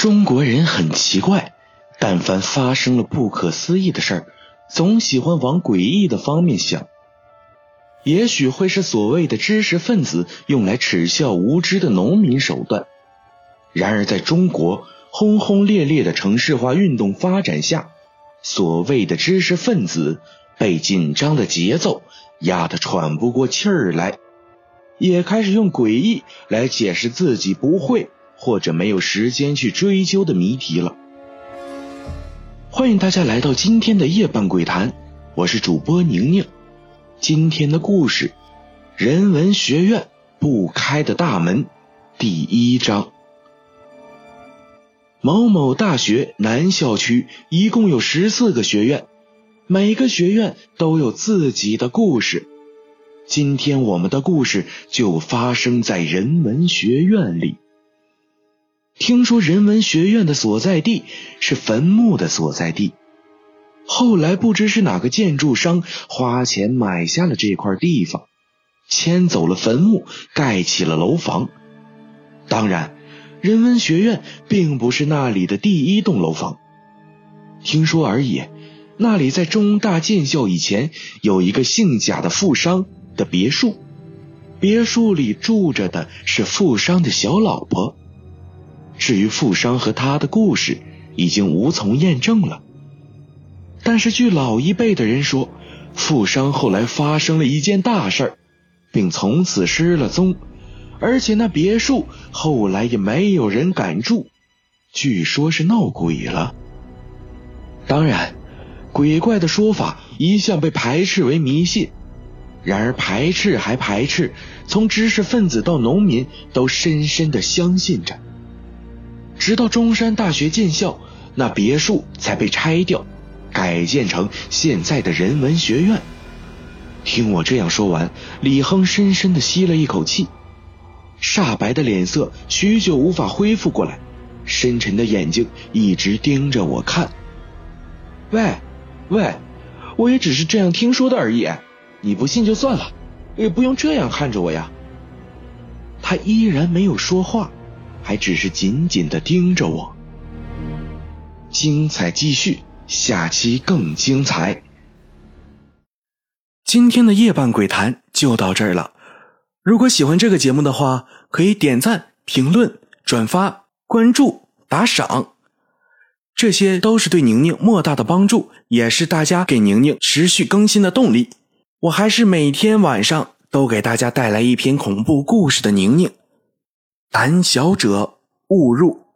中国人很奇怪，但凡发生了不可思议的事儿，总喜欢往诡异的方面想。也许会是所谓的知识分子用来耻笑无知的农民手段。然而，在中国轰轰烈烈的城市化运动发展下，所谓的知识分子被紧张的节奏压得喘不过气儿来，也开始用诡异来解释自己不会或者没有时间去追究的谜题了。欢迎大家来到今天的夜半鬼谈，我是主播宁宁。今天的故事：人文学院不开的大门，第一章。某某大学南校区一共有十四个学院，每个学院都有自己的故事。今天我们的故事就发生在人文学院里。听说人文学院的所在地是坟墓的所在地。后来不知是哪个建筑商花钱买下了这块地方，迁走了坟墓，盖起了楼房。当然，人文学院并不是那里的第一栋楼房，听说而已。那里在中大建校以前有一个姓贾的富商的别墅，别墅里住着的是富商的小老婆。至于富商和他的故事，已经无从验证了。但是，据老一辈的人说，富商后来发生了一件大事，并从此失了踪，而且那别墅后来也没有人敢住，据说是闹鬼了。当然，鬼怪的说法一向被排斥为迷信。然而，排斥还排斥，从知识分子到农民都深深的相信着。直到中山大学建校，那别墅才被拆掉。改建成现在的人文学院。听我这样说完，李亨深深的吸了一口气，煞白的脸色许久无法恢复过来，深沉的眼睛一直盯着我看。喂，喂，我也只是这样听说的而已，你不信就算了，也不用这样看着我呀。他依然没有说话，还只是紧紧的盯着我。精彩继续。下期更精彩。今天的夜半鬼谈就到这儿了。如果喜欢这个节目的话，可以点赞、评论、转发、关注、打赏，这些都是对宁宁莫大的帮助，也是大家给宁宁持续更新的动力。我还是每天晚上都给大家带来一篇恐怖故事的宁宁。胆小者勿入。